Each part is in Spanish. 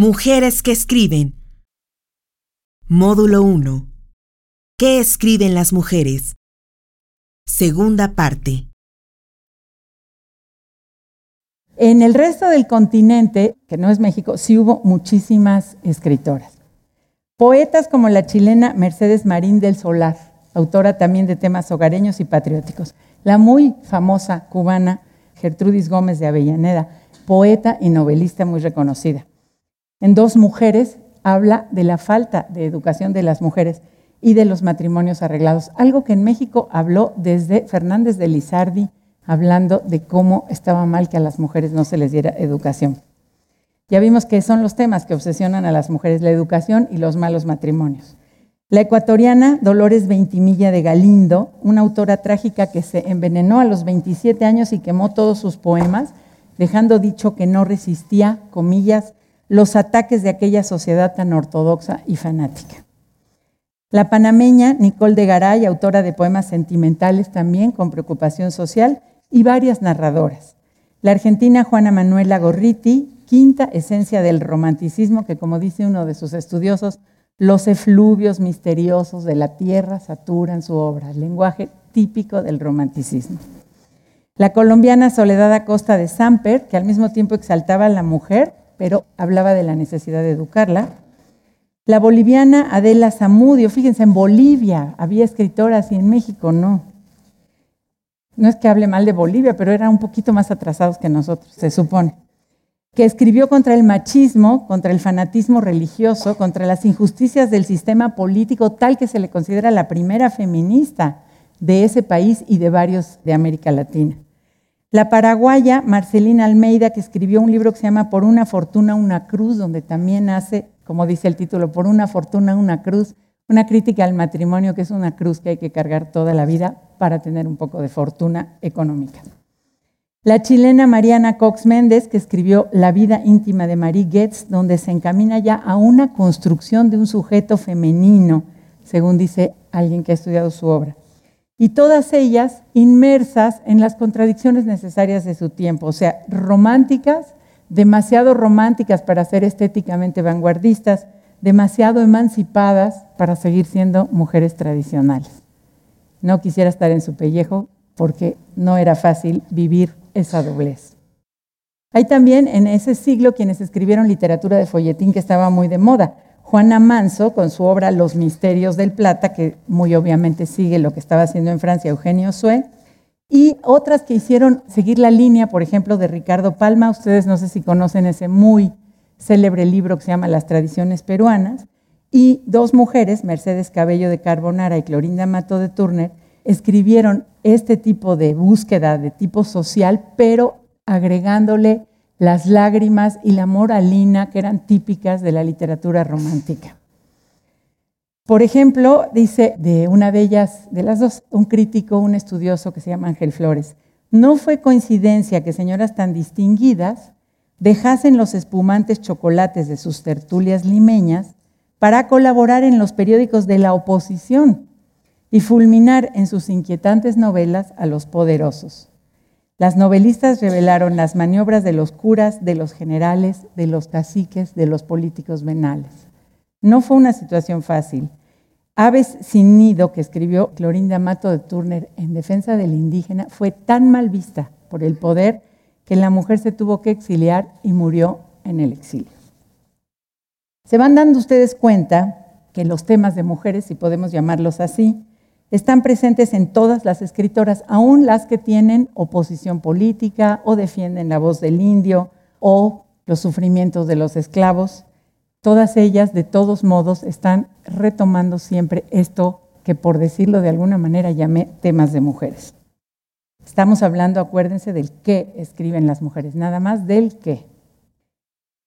Mujeres que escriben. Módulo 1. ¿Qué escriben las mujeres? Segunda parte. En el resto del continente, que no es México, sí hubo muchísimas escritoras. Poetas como la chilena Mercedes Marín del Solar, autora también de temas hogareños y patrióticos. La muy famosa cubana Gertrudis Gómez de Avellaneda, poeta y novelista muy reconocida. En Dos Mujeres habla de la falta de educación de las mujeres y de los matrimonios arreglados, algo que en México habló desde Fernández de Lizardi, hablando de cómo estaba mal que a las mujeres no se les diera educación. Ya vimos que son los temas que obsesionan a las mujeres, la educación y los malos matrimonios. La ecuatoriana Dolores Veintimilla de Galindo, una autora trágica que se envenenó a los 27 años y quemó todos sus poemas, dejando dicho que no resistía, comillas, los ataques de aquella sociedad tan ortodoxa y fanática. La panameña Nicole de Garay, autora de poemas sentimentales también con preocupación social, y varias narradoras. La argentina Juana Manuela Gorriti, quinta esencia del romanticismo, que como dice uno de sus estudiosos, los efluvios misteriosos de la tierra saturan su obra, lenguaje típico del romanticismo. La colombiana Soledad Acosta de Samper, que al mismo tiempo exaltaba a la mujer, pero hablaba de la necesidad de educarla. La boliviana Adela Zamudio, fíjense, en Bolivia había escritoras y en México no. No es que hable mal de Bolivia, pero eran un poquito más atrasados que nosotros, se supone. Que escribió contra el machismo, contra el fanatismo religioso, contra las injusticias del sistema político, tal que se le considera la primera feminista de ese país y de varios de América Latina. La paraguaya Marcelina Almeida, que escribió un libro que se llama Por una fortuna, una cruz, donde también hace, como dice el título, Por una fortuna, una cruz, una crítica al matrimonio, que es una cruz que hay que cargar toda la vida para tener un poco de fortuna económica. La chilena Mariana Cox Méndez, que escribió La vida íntima de Marie Goetz, donde se encamina ya a una construcción de un sujeto femenino, según dice alguien que ha estudiado su obra y todas ellas inmersas en las contradicciones necesarias de su tiempo, o sea, románticas, demasiado románticas para ser estéticamente vanguardistas, demasiado emancipadas para seguir siendo mujeres tradicionales. No quisiera estar en su pellejo porque no era fácil vivir esa doblez. Hay también en ese siglo quienes escribieron literatura de folletín que estaba muy de moda. Juana Manso, con su obra Los Misterios del Plata, que muy obviamente sigue lo que estaba haciendo en Francia Eugenio Sue, y otras que hicieron seguir la línea, por ejemplo, de Ricardo Palma. Ustedes no sé si conocen ese muy célebre libro que se llama Las Tradiciones Peruanas. Y dos mujeres, Mercedes Cabello de Carbonara y Clorinda Mato de Turner, escribieron este tipo de búsqueda de tipo social, pero agregándole las lágrimas y la moralina que eran típicas de la literatura romántica. Por ejemplo, dice de una de ellas, de las dos, un crítico, un estudioso que se llama Ángel Flores, no fue coincidencia que señoras tan distinguidas dejasen los espumantes chocolates de sus tertulias limeñas para colaborar en los periódicos de la oposición y fulminar en sus inquietantes novelas a los poderosos. Las novelistas revelaron las maniobras de los curas, de los generales, de los caciques, de los políticos venales. No fue una situación fácil. Aves sin nido, que escribió Clorinda Mato de Turner en defensa del indígena, fue tan mal vista por el poder que la mujer se tuvo que exiliar y murió en el exilio. Se van dando ustedes cuenta que los temas de mujeres, si podemos llamarlos así, están presentes en todas las escritoras, aún las que tienen oposición política o defienden la voz del indio o los sufrimientos de los esclavos. Todas ellas, de todos modos, están retomando siempre esto que, por decirlo de alguna manera, llamé temas de mujeres. Estamos hablando, acuérdense, del qué escriben las mujeres, nada más del qué.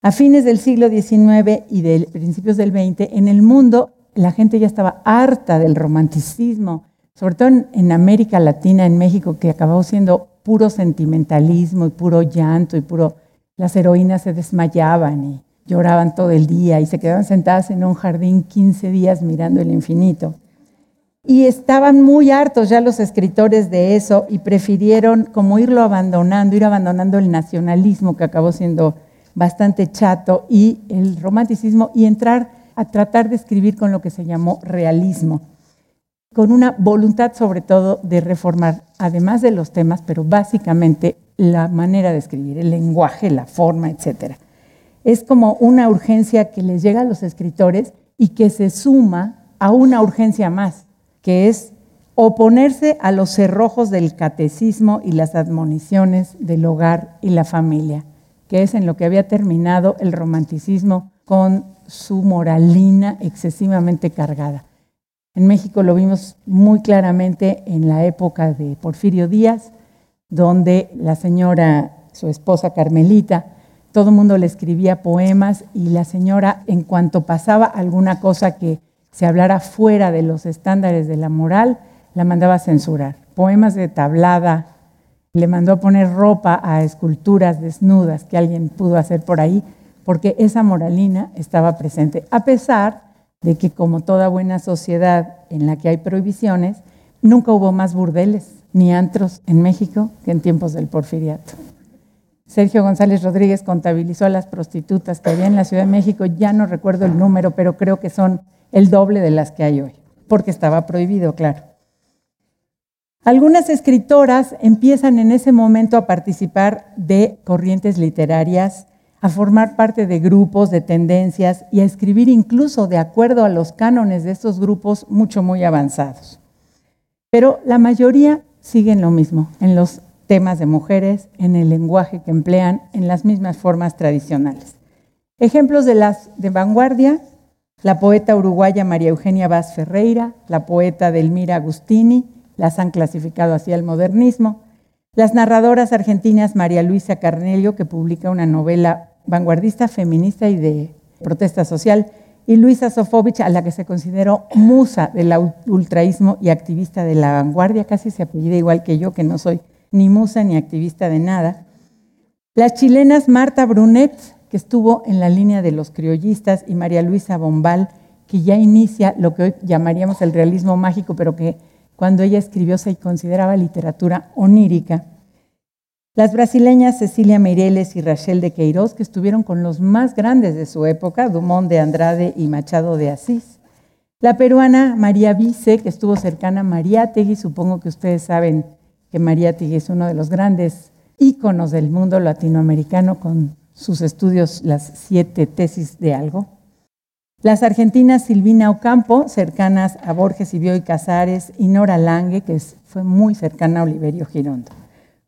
A fines del siglo XIX y de principios del XX, en el mundo la gente ya estaba harta del romanticismo, sobre todo en, América Latina, en México, que acabó siendo puro sentimentalismo y puro llanto y puro... Las heroínas se desmayaban y lloraban todo el día y se quedaban sentadas en un jardín 15 días mirando el infinito. Y estaban muy hartos ya los escritores de eso y prefirieron como irlo abandonando, ir abandonando el nacionalismo que acabó siendo bastante chato, y el romanticismo, y entrar a tratar de escribir con lo que se llamó realismo, con una voluntad sobre todo de reformar, además de los temas, pero básicamente la manera de escribir, el lenguaje, la forma, etc. Es como una urgencia que les llega a los escritores y que se suma a una urgencia más, que es oponerse a los cerrojos del catecismo y las admoniciones del hogar y la familia, que es en lo que había terminado el romanticismo con su moralina excesivamente cargada. En México lo vimos muy claramente en la época de Porfirio Díaz, donde la señora, su esposa Carmelita, todo el mundo le escribía poemas y la señora, en cuanto pasaba alguna cosa que se hablara fuera de los estándares de la moral, la mandaba a censurar. Poemas de tablada, le mandó a poner ropa a esculturas desnudas que alguien pudo hacer por ahí, porque esa moralina estaba presente, a pesar de que como toda buena sociedad en la que hay prohibiciones, nunca hubo más burdeles ni antros en México que en tiempos del porfiriato. Sergio González Rodríguez contabilizó a las prostitutas que había en la Ciudad de México, ya no recuerdo el número, pero creo que son el doble de las que hay hoy, porque estaba prohibido, claro. Algunas escritoras empiezan en ese momento a participar de corrientes literarias, a formar parte de grupos, de tendencias y a escribir incluso de acuerdo a los cánones de estos grupos mucho, muy avanzados. Pero la mayoría siguen lo mismo, en los temas de mujeres, en el lenguaje que emplean, en las mismas formas tradicionales. Ejemplos de las de vanguardia, la poeta uruguaya María Eugenia Vaz Ferreira, la poeta Delmira Agustini, las han clasificado así al modernismo. Las narradoras argentinas María Luisa Carnelio, que publica una novela vanguardista, feminista y de protesta social, y Luisa Sofovich, a la que se consideró musa del ultraísmo y activista de la vanguardia, casi se apellida igual que yo, que no soy ni musa ni activista de nada. Las chilenas Marta Brunet, que estuvo en la línea de los criollistas, y María Luisa Bombal, que ya inicia lo que hoy llamaríamos el realismo mágico, pero que cuando ella escribió se consideraba literatura onírica. Las brasileñas Cecilia Meireles y Rachel de Queiroz, que estuvieron con los más grandes de su época, Dumont de Andrade y Machado de Asís. La peruana María Vice, que estuvo cercana a Mariátegui, supongo que ustedes saben que Mariátegui es uno de los grandes íconos del mundo latinoamericano con sus estudios, las siete tesis de algo. Las argentinas Silvina Ocampo, cercanas a Borges y Bioy Casares, y Nora Lange, que fue muy cercana a Oliverio Girondo.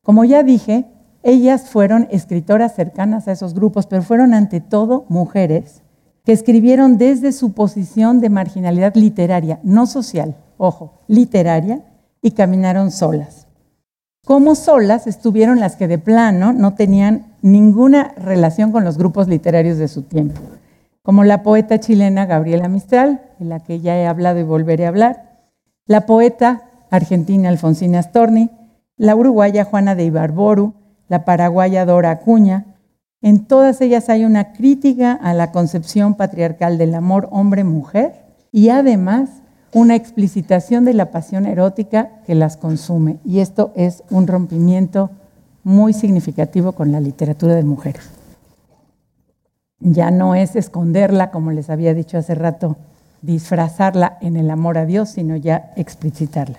Como ya dije, ellas fueron escritoras cercanas a esos grupos, pero fueron ante todo mujeres que escribieron desde su posición de marginalidad literaria, no social, ojo, literaria, y caminaron solas. Como solas estuvieron las que de plano no tenían ninguna relación con los grupos literarios de su tiempo como la poeta chilena Gabriela Mistral, de la que ya he hablado y volveré a hablar, la poeta argentina Alfonsina Storni, la uruguaya Juana de Ibarboru, la paraguaya Dora Acuña. En todas ellas hay una crítica a la concepción patriarcal del amor hombre-mujer y además una explicitación de la pasión erótica que las consume. Y esto es un rompimiento muy significativo con la literatura de mujeres ya no es esconderla, como les había dicho hace rato, disfrazarla en el amor a Dios, sino ya explicitarla.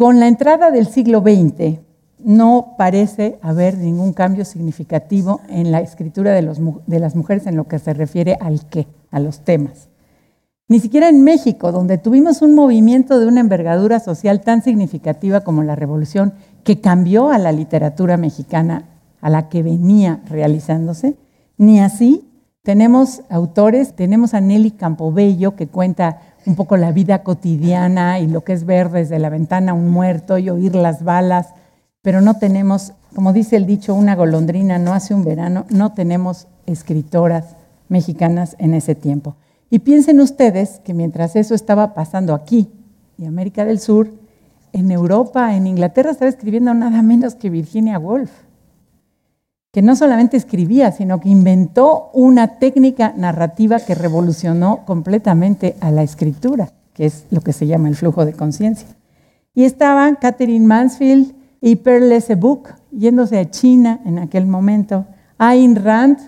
Con la entrada del siglo XX no parece haber ningún cambio significativo en la escritura de, las mujeres en lo que se refiere al qué, a los temas. Ni siquiera en México, donde tuvimos un movimiento de una envergadura social tan significativa como la revolución, que cambió a la literatura mexicana a la que venía realizándose, ni así tenemos autores, tenemos a Nelly Campobello que cuenta un poco la vida cotidiana y lo que es ver desde la ventana un muerto y oír las balas, pero no tenemos, como dice el dicho, una golondrina no hace un verano, no tenemos escritoras mexicanas en ese tiempo. Y piensen ustedes que mientras eso estaba pasando aquí y América del Sur, en Europa, en Inglaterra, estaba escribiendo nada menos que Virginia Woolf que no solamente escribía, sino que inventó una técnica narrativa que revolucionó completamente a la escritura, que es lo que se llama el flujo de conciencia. Y estaban Catherine Mansfield y Pearl Book yéndose a China en aquel momento Ayn Rand,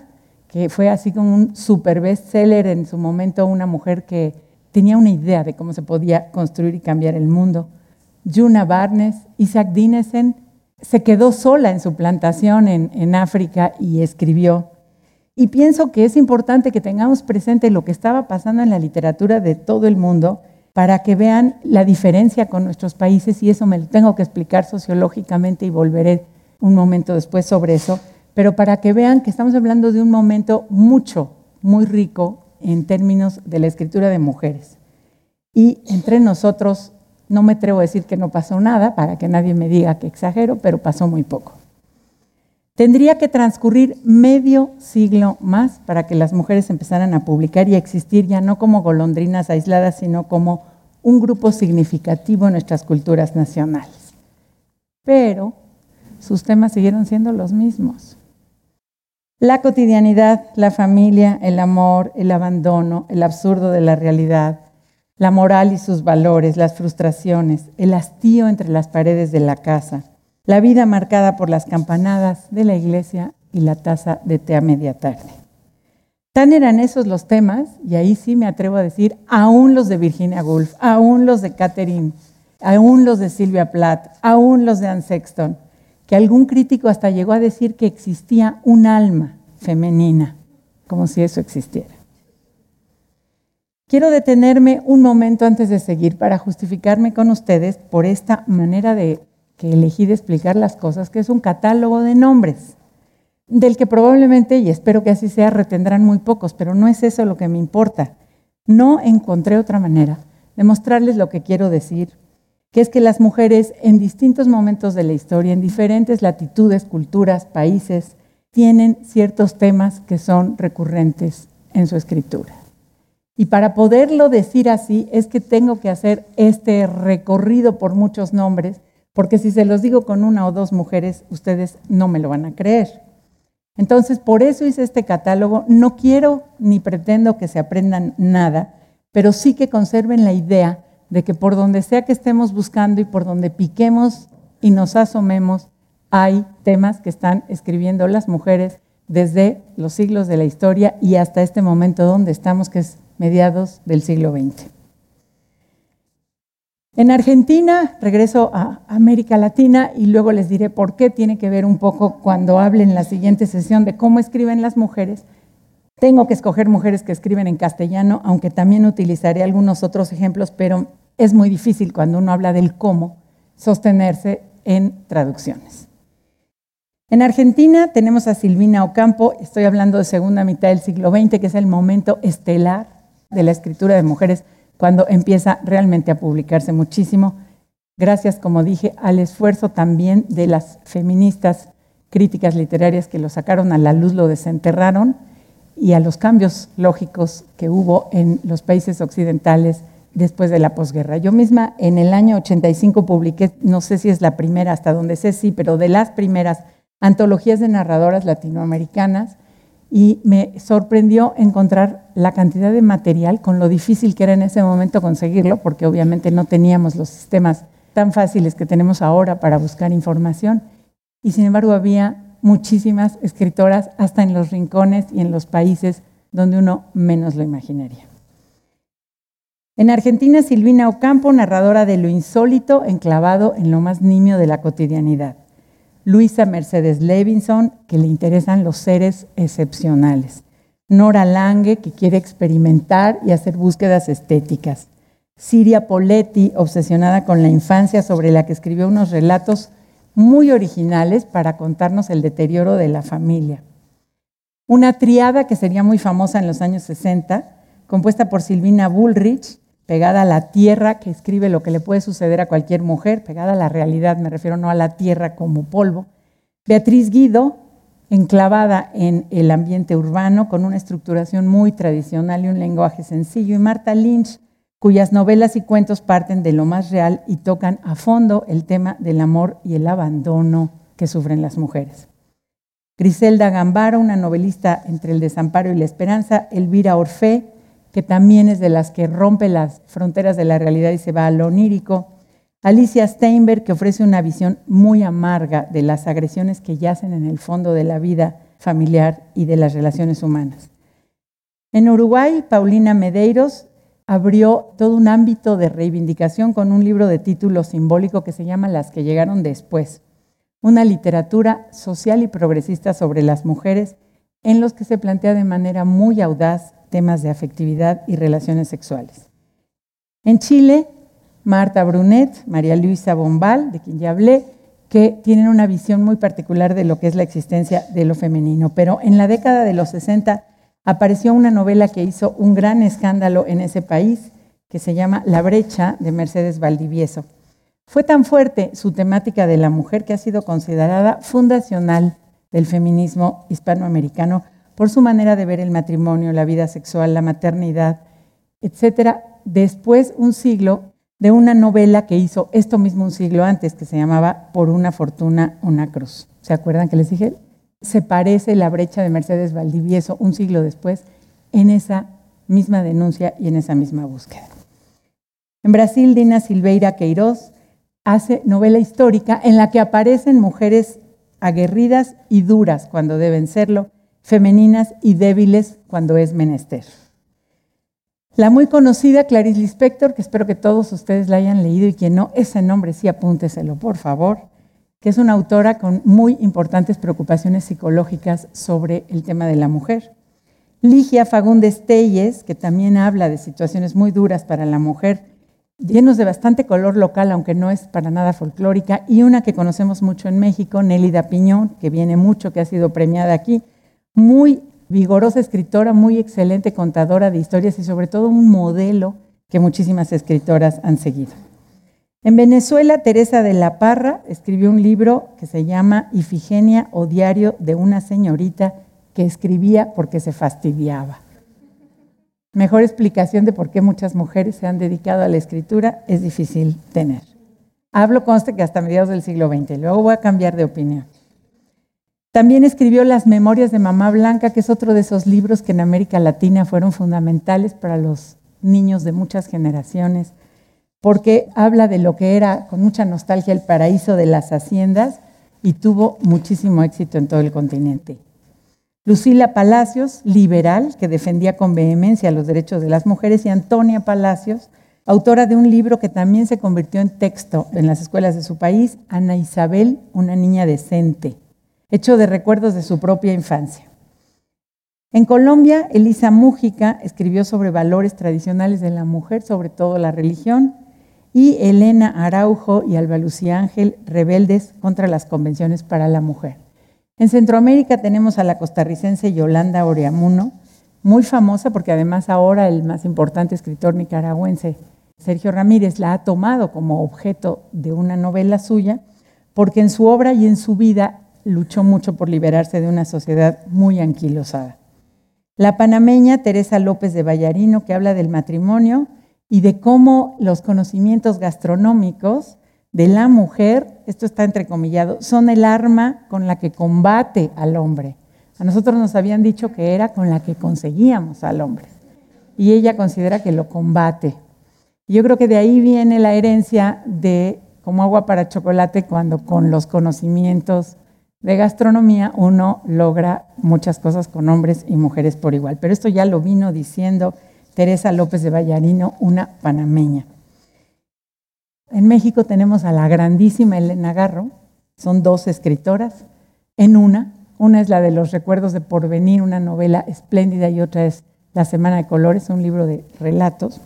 que fue así como un super bestseller en su momento, una mujer que tenía una idea de cómo se podía construir y cambiar el mundo. Juna Barnes, Isaac Dinesen, se quedó sola en su plantación en, África y escribió. Y pienso que es importante que tengamos presente lo que estaba pasando en la literatura de todo el mundo para que vean la diferencia con nuestros países y eso me lo tengo que explicar sociológicamente y volveré un momento después sobre eso, pero para que vean que estamos hablando de un momento mucho, muy rico en términos de la escritura de mujeres. Y entre nosotros, no me atrevo a decir que no pasó nada, para que nadie me diga que exagero, pero pasó muy poco. Tendría que transcurrir medio siglo más para que las mujeres empezaran a publicar y a existir ya no como golondrinas aisladas, sino como un grupo significativo en nuestras culturas nacionales. Pero sus temas siguieron siendo los mismos. La cotidianidad, la familia, el amor, el abandono, el absurdo de la realidad, la moral y sus valores, las frustraciones, el hastío entre las paredes de la casa, la vida marcada por las campanadas de la iglesia y la taza de té a media tarde. Tan eran esos los temas, y ahí sí me atrevo a decir, aún los de Virginia Woolf, aún los de Catherine, aún los de Sylvia Plath, aún los de Anne Sexton, que algún crítico hasta llegó a decir que existía un alma femenina, como si eso existiera. Quiero detenerme un momento antes de seguir para justificarme con ustedes por esta manera de que elegí de explicar las cosas, que es un catálogo de nombres, del que probablemente, y espero que así sea, retendrán muy pocos, pero no es eso lo que me importa. No encontré otra manera de mostrarles lo que quiero decir, que es que las mujeres en distintos momentos de la historia, en diferentes latitudes, culturas, países, tienen ciertos temas que son recurrentes en su escritura. Y para poderlo decir así es que tengo que hacer este recorrido por muchos nombres porque si se los digo con una o dos mujeres, ustedes no me lo van a creer. Entonces, por eso hice este catálogo. No quiero ni pretendo que se aprendan nada, pero sí que conserven la idea de que por donde sea que estemos buscando y por donde piquemos y nos asomemos, hay temas que están escribiendo las mujeres desde los siglos de la historia y hasta este momento donde estamos, que es mediados del siglo XX. En Argentina, regreso a América Latina y luego les diré por qué tiene que ver un poco cuando hable en la siguiente sesión de cómo escriben las mujeres. Tengo que escoger mujeres que escriben en castellano, aunque también utilizaré algunos otros ejemplos, pero es muy difícil cuando uno habla del cómo sostenerse en traducciones. En Argentina tenemos a Silvina Ocampo, estoy hablando de segunda mitad del siglo XX, que es el momento estelar de la escritura de mujeres cuando empieza realmente a publicarse muchísimo, gracias, como dije, al esfuerzo también de las feministas críticas literarias que lo sacaron a la luz, lo desenterraron, y a los cambios lógicos que hubo en los países occidentales después de la posguerra. Yo misma en el año 85 publiqué, no sé si es la primera, hasta donde sé sí, pero de las primeras antologías de narradoras latinoamericanas, y me sorprendió encontrar la cantidad de material con lo difícil que era en ese momento conseguirlo, porque obviamente no teníamos los sistemas tan fáciles que tenemos ahora para buscar información. Y sin embargo había muchísimas escritoras hasta en los rincones y en los países donde uno menos lo imaginaría. En Argentina, Silvina Ocampo, narradora de lo insólito enclavado en lo más nimio de la cotidianidad. Luisa Mercedes Levinson, que le interesan los seres excepcionales. Nora Lange, que quiere experimentar y hacer búsquedas estéticas. Siria Poletti, obsesionada con la infancia, sobre la que escribió unos relatos muy originales para contarnos el deterioro de la familia. Una triada que sería muy famosa en los años 60, compuesta por Silvina Bullrich, pegada a la tierra, que escribe lo que le puede suceder a cualquier mujer, pegada a la realidad, me refiero no a la tierra como polvo. Beatriz Guido, enclavada en el ambiente urbano, con una estructuración muy tradicional y un lenguaje sencillo. Y Marta Lynch, cuyas novelas y cuentos parten de lo más real y tocan a fondo el tema del amor y el abandono que sufren las mujeres. Griselda Gambaro, una novelista entre el desamparo y la esperanza. Elvira Orfé, que también es de las que rompe las fronteras de la realidad y se va a lo onírico. Alicia Steinberg, que ofrece una visión muy amarga de las agresiones que yacen en el fondo de la vida familiar y de las relaciones humanas. En Uruguay, Paulina Medeiros abrió todo un ámbito de reivindicación con un libro de título simbólico que se llama Las que llegaron después, una literatura social y progresista sobre las mujeres en los que se plantea de manera muy audaz temas de afectividad y relaciones sexuales. En Chile, Marta Brunet, María Luisa Bombal, de quien ya hablé, que tienen una visión muy particular de lo que es la existencia de lo femenino. Pero en la década de los 60 apareció una novela que hizo un gran escándalo en ese país, que se llama La brecha de Mercedes Valdivieso. Fue tan fuerte su temática de la mujer que ha sido considerada fundacional del feminismo hispanoamericano por su manera de ver el matrimonio, la vida sexual, la maternidad, etcétera. Después, un siglo de una novela que hizo esto mismo un siglo antes, que se llamaba Por una fortuna, una cruz. ¿Se acuerdan que les dije? Se parece la brecha de Mercedes Valdivieso un siglo después en esa misma denuncia y en esa misma búsqueda. En Brasil, Dina Silveira Queiroz hace novela histórica en la que aparecen mujeres aguerridas y duras cuando deben serlo, femeninas y débiles cuando es menester. La muy conocida Clarice Lispector, que espero que todos ustedes la hayan leído y quien no, ese nombre sí apúnteselo, por favor, que es una autora con muy importantes preocupaciones psicológicas sobre el tema de la mujer. Ligia Fagundes Telles, que también habla de situaciones muy duras para la mujer, llenos de bastante color local, aunque no es para nada folclórica, y una que conocemos mucho en México, Nélida Piñón, que viene mucho, que ha sido premiada aquí, muy vigorosa escritora, muy excelente contadora de historias y sobre todo un modelo que muchísimas escritoras han seguido. En Venezuela, Teresa de la Parra escribió un libro que se llama Ifigenia o Diario de una señorita que escribía porque se fastidiaba. Mejor explicación de por qué muchas mujeres se han dedicado a la escritura es difícil tener. Hablo, conste que hasta mediados del siglo XX, luego voy a cambiar de opinión. También escribió Las Memorias de Mamá Blanca, que es otro de esos libros que en América Latina fueron fundamentales para los niños de muchas generaciones, porque habla de lo que era con mucha nostalgia el paraíso de las haciendas y tuvo muchísimo éxito en todo el continente. Lucila Palacios, liberal, que defendía con vehemencia los derechos de las mujeres, y Antonia Palacios, autora de un libro que también se convirtió en texto en las escuelas de su país, Ana Isabel, una niña decente hecho de recuerdos de su propia infancia. En Colombia, Elisa Mújica escribió sobre valores tradicionales de la mujer, sobre todo la religión, y Elena Araujo y Alba Lucía Ángel, rebeldes contra las convenciones para la mujer. En Centroamérica tenemos a la costarricense Yolanda Oreamuno, muy famosa porque además ahora el más importante escritor nicaragüense, Sergio Ramírez, la ha tomado como objeto de una novela suya, porque en su obra y en su vida luchó mucho por liberarse de una sociedad muy anquilosada. La panameña Teresa López de Vallarino, que habla del matrimonio y de cómo los conocimientos gastronómicos de la mujer, esto está entrecomillado, son el arma con la que combate al hombre. A nosotros nos habían dicho que era con la que conseguíamos al hombre. Y ella considera que lo combate. yo creo que de ahí viene la herencia de como agua para chocolate cuando con los conocimientos de gastronomía uno logra muchas cosas con hombres y mujeres por igual. Pero esto ya lo vino diciendo Teresa López de Vallarino, una panameña. En México tenemos a la grandísima Elena Garro, son dos escritoras en una. Una es la de los recuerdos de Porvenir, una novela espléndida, y otra es La Semana de Colores, un libro de relatos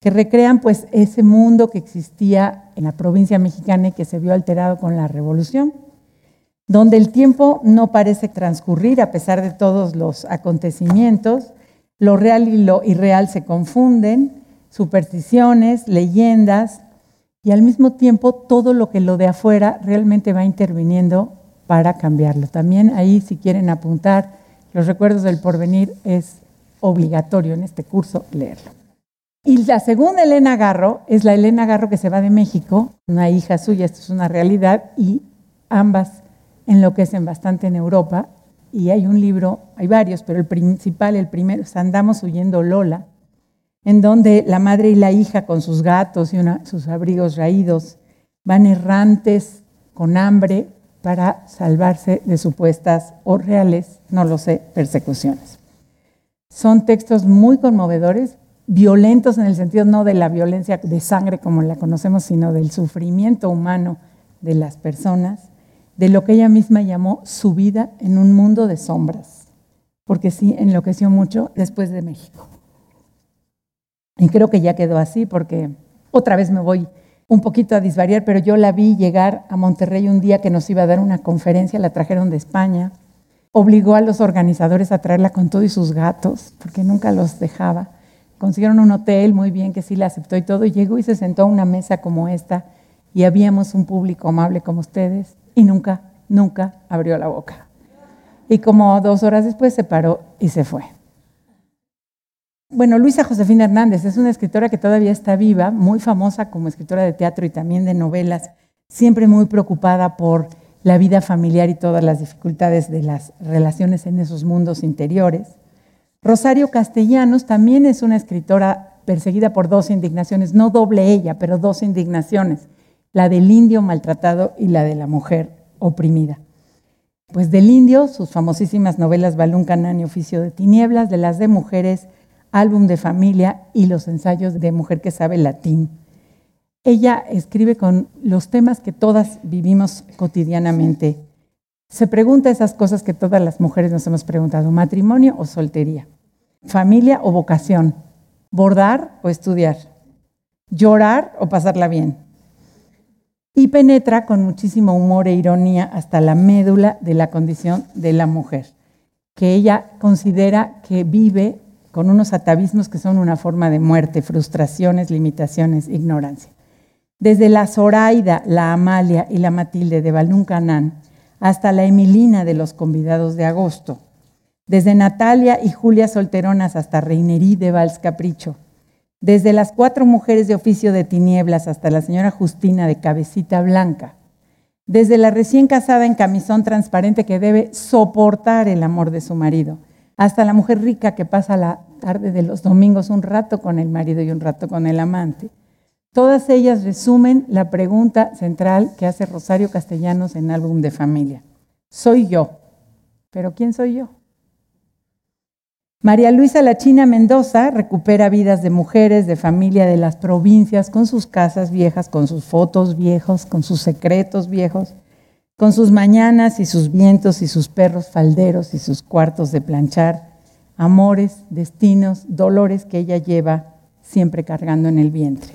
que recrean pues ese mundo que existía en la provincia mexicana y que se vio alterado con la revolución donde el tiempo no parece transcurrir a pesar de todos los acontecimientos, lo real y lo irreal se confunden, supersticiones, leyendas, y al mismo tiempo todo lo que lo de afuera realmente va interviniendo para cambiarlo. También ahí, si quieren apuntar los recuerdos del porvenir, es obligatorio en este curso leerlo. Y la segunda Elena Garro es la Elena Garro que se va de México, una hija suya, esto es una realidad, y ambas enloquecen bastante en Europa y hay un libro, hay varios, pero el principal, el primero, es Andamos huyendo Lola, en donde la madre y la hija con sus gatos y sus abrigos raídos van errantes con hambre para salvarse de supuestas o reales, no lo sé, persecuciones. Son textos muy conmovedores, violentos en el sentido no de la violencia de sangre como la conocemos, sino del sufrimiento humano de las personas, de lo que ella misma llamó su vida en un mundo de sombras, porque sí enloqueció mucho después de México. Y creo que ya quedó así porque otra vez me voy un poquito a disvariar, pero yo la vi llegar a Monterrey un día que nos iba a dar una conferencia, la trajeron de España, obligó a los organizadores a traerla con todo y sus gatos, porque nunca los dejaba. Consiguieron un hotel muy bien que sí la aceptó y todo, y llegó y se sentó a una mesa como esta, y habíamos un público amable como ustedes, y nunca, nunca abrió la boca. Y como dos horas después se paró y se fue. Bueno, Luisa Josefina Hernández es una escritora que todavía está viva, muy famosa como escritora de teatro y también de novelas, siempre muy preocupada por la vida familiar y todas las dificultades de las relaciones en esos mundos interiores. Rosario Castellanos también es una escritora perseguida por dos indignaciones, no doble ella, pero dos indignaciones, la del indio maltratado y la de la mujer oprimida. Pues del indio, sus famosísimas novelas Balún Canán y Oficio de Tinieblas, de las de mujeres, álbum de familia y los ensayos de mujer que sabe latín. Ella escribe con los temas que todas vivimos cotidianamente. Se pregunta esas cosas que todas las mujeres nos hemos preguntado, matrimonio o soltería, familia o vocación, bordar o estudiar, llorar o pasarla bien. Y penetra con muchísimo humor e ironía hasta la médula de la condición de la mujer, que ella considera que vive con unos atavismos que son una forma de muerte, frustraciones, limitaciones, ignorancia. Desde la Zoraida, la Amalia y la Matilde de Balún Canán hasta la Emilina de los convidados de agosto. Desde Natalia y Julia Solteronas hasta Reinerí de Vals Capricho. Desde las cuatro mujeres de oficio de tinieblas hasta la señora Justina de Cabecita Blanca. Desde la recién casada en camisón transparente que debe soportar el amor de su marido hasta la mujer rica que pasa la tarde de los domingos un rato con el marido y un rato con el amante. Todas ellas resumen la pregunta central que hace Rosario Castellanos en Álbum de Familia. Soy yo, pero ¿quién soy yo? María Luisa Lachina Mendoza recupera vidas de mujeres, de familia de las provincias, con sus casas viejas, con sus fotos viejos, con sus secretos viejos, con sus mañanas y sus vientos y sus perros falderos y sus cuartos de planchar, amores, destinos, dolores que ella lleva siempre cargando en el vientre.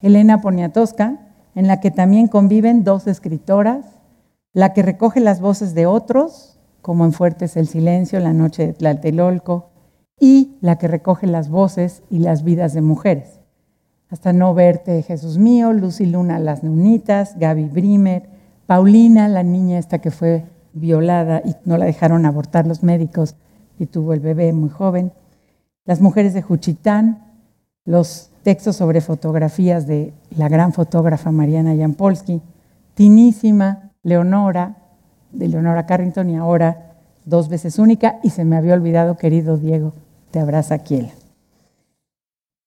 Elena Poniatowska, en la que también conviven dos escritoras, la que recoge las voces de otros, como en Fuertes el Silencio, La Noche de Tlatelolco, y la que recoge las voces y las vidas de mujeres. Hasta no verte, Jesús mío, Lucy Luna, Las Neunitas, Gaby Brimer, Paulina, la niña esta que fue violada y no la dejaron abortar los médicos y tuvo el bebé muy joven. Las mujeres de Juchitán, los textos sobre fotografías de la gran fotógrafa Mariana Jampolsky, Tinísima, Leonora, de Leonora Carrington y ahora dos veces única, y se me había olvidado, querido Diego, te abraza Kiel.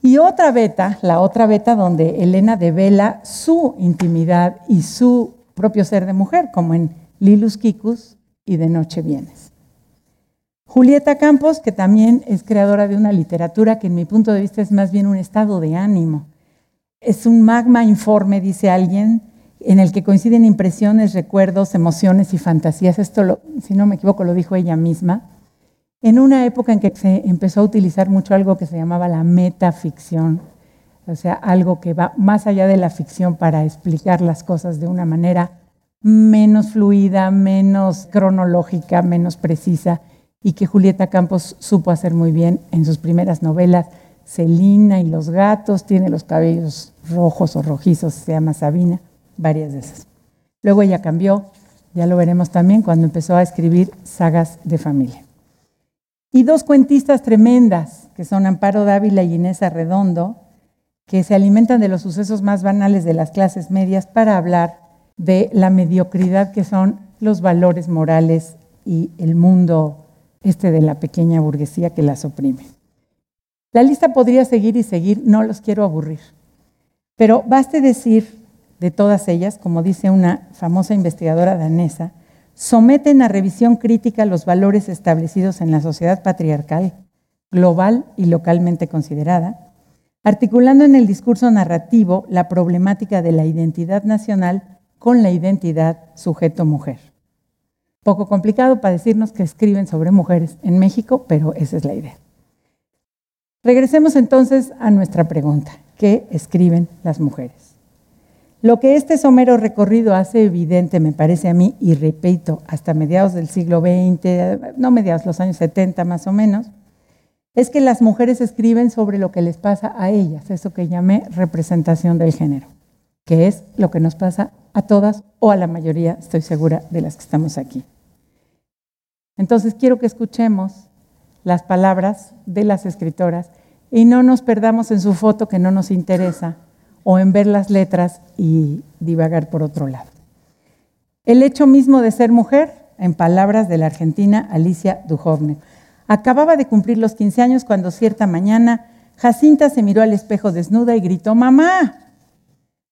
Y otra beta, la otra beta donde Elena devela su intimidad y su propio ser de mujer, como en Lilus Kikus y De Noche Vienes. Julieta Campos, que también es creadora de una literatura que en mi punto de vista es más bien un estado de ánimo. Es un magma informe, dice alguien, en el que coinciden impresiones, recuerdos, emociones y fantasías. Esto, si no me equivoco, lo dijo ella misma. En una época en que se empezó a utilizar mucho algo que se llamaba la metaficción, o sea, algo que va más allá de la ficción para explicar las cosas de una manera menos fluida, menos cronológica, menos precisa, y que Julieta Campos supo hacer muy bien en sus primeras novelas. Celina y los gatos, tiene los cabellos rojos o rojizos, se llama Sabina, varias de esas. Luego ella cambió, ya lo veremos también, cuando empezó a escribir sagas de familia. Y dos cuentistas tremendas, que son Amparo Dávila y Inés Arredondo, que se alimentan de los sucesos más banales de las clases medias para hablar de la mediocridad que son los valores morales y el mundo este de la pequeña burguesía que las oprime. La lista podría seguir y seguir, no los quiero aburrir, pero baste decir de todas ellas, como dice una famosa investigadora danesa, someten a revisión crítica los valores establecidos en la sociedad patriarcal, global y localmente considerada, articulando en el discurso narrativo la problemática de la identidad nacional con la identidad sujeto-mujer. Poco complicado para decirnos que escriben sobre mujeres en México, pero esa es la idea. Regresemos entonces a nuestra pregunta. ¿Qué escriben las mujeres? Lo que este somero recorrido hace evidente, me parece a mí, y repito, hasta mediados del siglo XX, no mediados, los años 70 más o menos, es que las mujeres escriben sobre lo que les pasa a ellas, eso que llamé representación del género, que es lo que nos pasa a todas o a la mayoría, estoy segura, de las que estamos aquí. Entonces quiero que escuchemos las palabras de las escritoras y no nos perdamos en su foto que no nos interesa o en ver las letras y divagar por otro lado. El hecho mismo de ser mujer, en palabras de la argentina Alicia Duhovne, acababa de cumplir los 15 años cuando cierta mañana Jacinta se miró al espejo desnuda y gritó, ¡Mamá!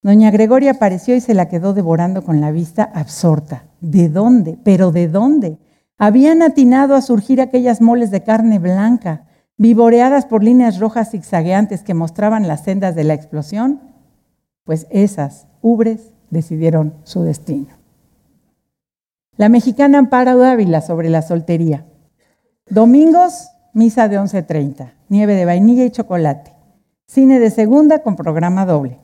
Doña Gregoria apareció y se la quedó devorando con la vista absorta. ¿De dónde? ¿Pero de dónde? Habían atinado a surgir aquellas moles de carne blanca, vivoreadas por líneas rojas zigzagueantes que mostraban las sendas de la explosión, pues esas ubres decidieron su destino. La mexicana Amparo Dávila sobre la soltería. Domingos, misa de 11.30, nieve de vainilla y chocolate. Cine de segunda con programa doble.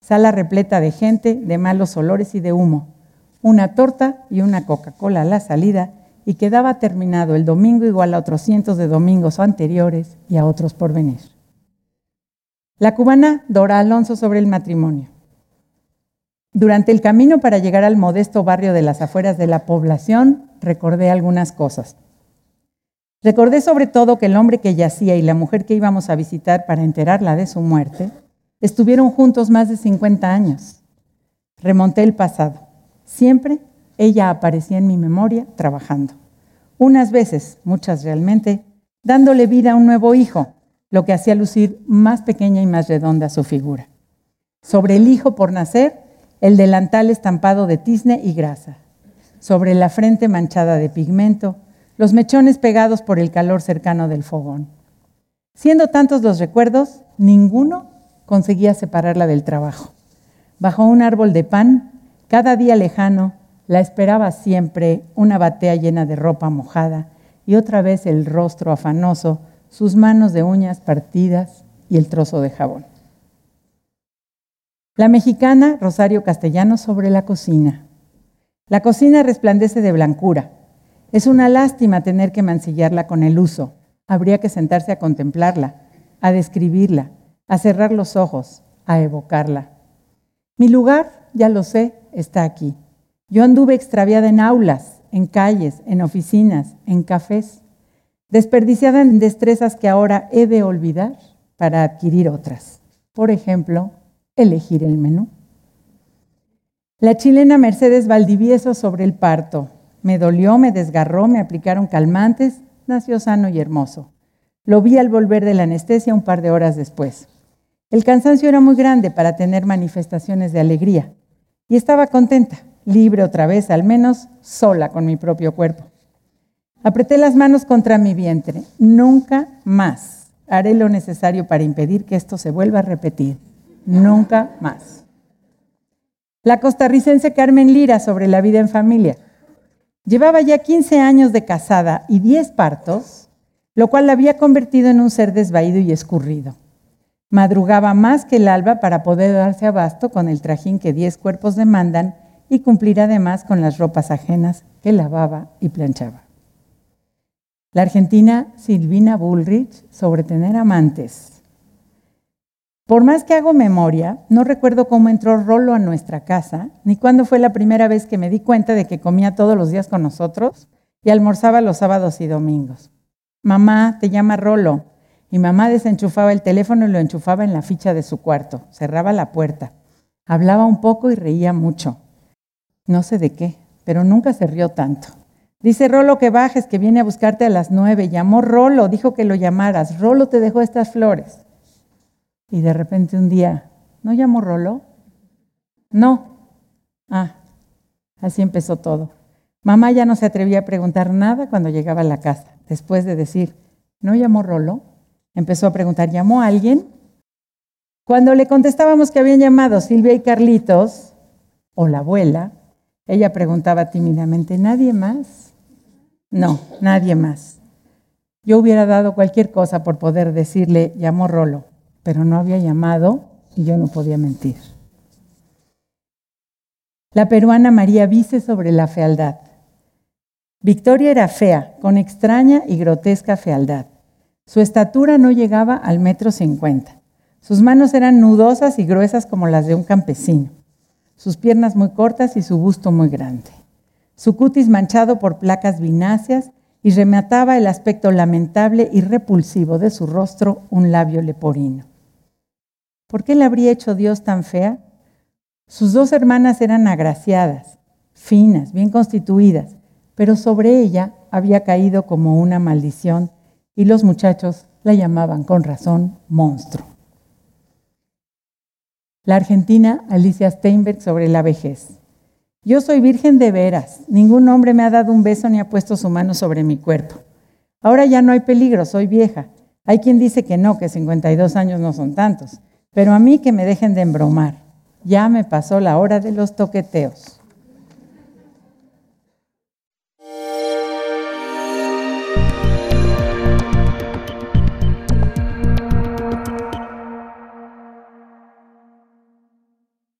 Sala repleta de gente, de malos olores y de humo. Una torta y una Coca-Cola a la salida y quedaba terminado el domingo igual a otros cientos de domingos anteriores y a otros por venir. La cubana Dora Alonso sobre el matrimonio. Durante el camino para llegar al modesto barrio de las afueras de la población, recordé algunas cosas. Recordé sobre todo que el hombre que yacía y la mujer que íbamos a visitar para enterarla de su muerte estuvieron juntos más de 50 años. Remonté el pasado. Siempre ella aparecía en mi memoria trabajando unas veces, muchas realmente, dándole vida a un nuevo hijo, lo que hacía lucir más pequeña y más redonda su figura. Sobre el hijo por nacer, el delantal estampado de tizne y grasa. Sobre la frente manchada de pigmento, los mechones pegados por el calor cercano del fogón. Siendo tantos los recuerdos, ninguno conseguía separarla del trabajo. Bajo un árbol de pan, cada día lejano, la esperaba siempre una batea llena de ropa mojada y otra vez el rostro afanoso, sus manos de uñas partidas y el trozo de jabón. La mexicana Rosario Castellano sobre la cocina. La cocina resplandece de blancura. Es una lástima tener que mancillarla con el uso. Habría que sentarse a contemplarla, a describirla, a cerrar los ojos, a evocarla. Mi lugar, ya lo sé, está aquí yo anduve extraviada en aulas, en calles, en oficinas, en cafés, desperdiciada en destrezas que ahora he de olvidar para adquirir otras. Por ejemplo, elegir el menú. La chilena Mercedes Valdivieso sobre el parto. Me dolió, me desgarró, me aplicaron calmantes, nació sano y hermoso. Lo vi al volver de la anestesia un par de horas después. El cansancio era muy grande para tener manifestaciones de alegría y estaba contenta libre otra vez, al menos sola con mi propio cuerpo. Apreté las manos contra mi vientre. Nunca más haré lo necesario para impedir que esto se vuelva a repetir. Nunca más. La costarricense Carmen Lira sobre la vida en familia. Llevaba ya 15 años de casada y 10 partos, lo cual la había convertido en un ser desvaído y escurrido. Madrugaba más que el alba para poder darse abasto con el trajín que 10 cuerpos demandan y cumplir además con las ropas ajenas que lavaba y planchaba. La argentina Silvina Bullrich sobre tener amantes. Por más que hago memoria, no recuerdo cómo entró Rolo a nuestra casa, ni cuándo fue la primera vez que me di cuenta de que comía todos los días con nosotros y almorzaba los sábados y domingos. Mamá, te llama Rolo. Y mamá desenchufaba el teléfono y lo enchufaba en la ficha de su cuarto, cerraba la puerta, hablaba un poco y reía mucho no sé de qué, pero nunca se rió tanto. Dice Rolo que bajes, que viene a buscarte a las nueve. Llamó Rolo, dijo que lo llamaras. Rolo te dejó estas flores. Y de repente un día, ¿no llamó Rolo? No. Ah, así empezó todo. Mamá ya no se atrevía a preguntar nada cuando llegaba a la casa. Después de decir, ¿no llamó Rolo? Empezó a preguntar, ¿llamó alguien? Cuando le contestábamos que habían llamado Silvia y Carlitos, o la abuela, ella preguntaba tímidamente, ¿nadie más? No, nadie más. Yo hubiera dado cualquier cosa por poder decirle, llamó Rolo, pero no había llamado y yo no podía mentir. La peruana María Vice sobre la fealdad. Victoria era fea, con extraña y grotesca fealdad. Su estatura no llegaba al metro cincuenta. Sus manos eran nudosas y gruesas como las de un campesino. Sus piernas muy cortas y su busto muy grande. Su cutis manchado por placas vináceas y remataba el aspecto lamentable y repulsivo de su rostro un labio leporino. ¿Por qué le habría hecho Dios tan fea? Sus dos hermanas eran agraciadas, finas, bien constituidas, pero sobre ella había caído como una maldición y los muchachos la llamaban con razón monstruo. La argentina Alicia Steinberg sobre la vejez. Yo soy virgen de veras, ningún hombre me ha dado un beso ni ha puesto su mano sobre mi cuerpo. Ahora ya no hay peligro, soy vieja. Hay quien dice que no, que 52 años no son tantos, pero a mí que me dejen de embromar. Ya me pasó la hora de los toqueteos.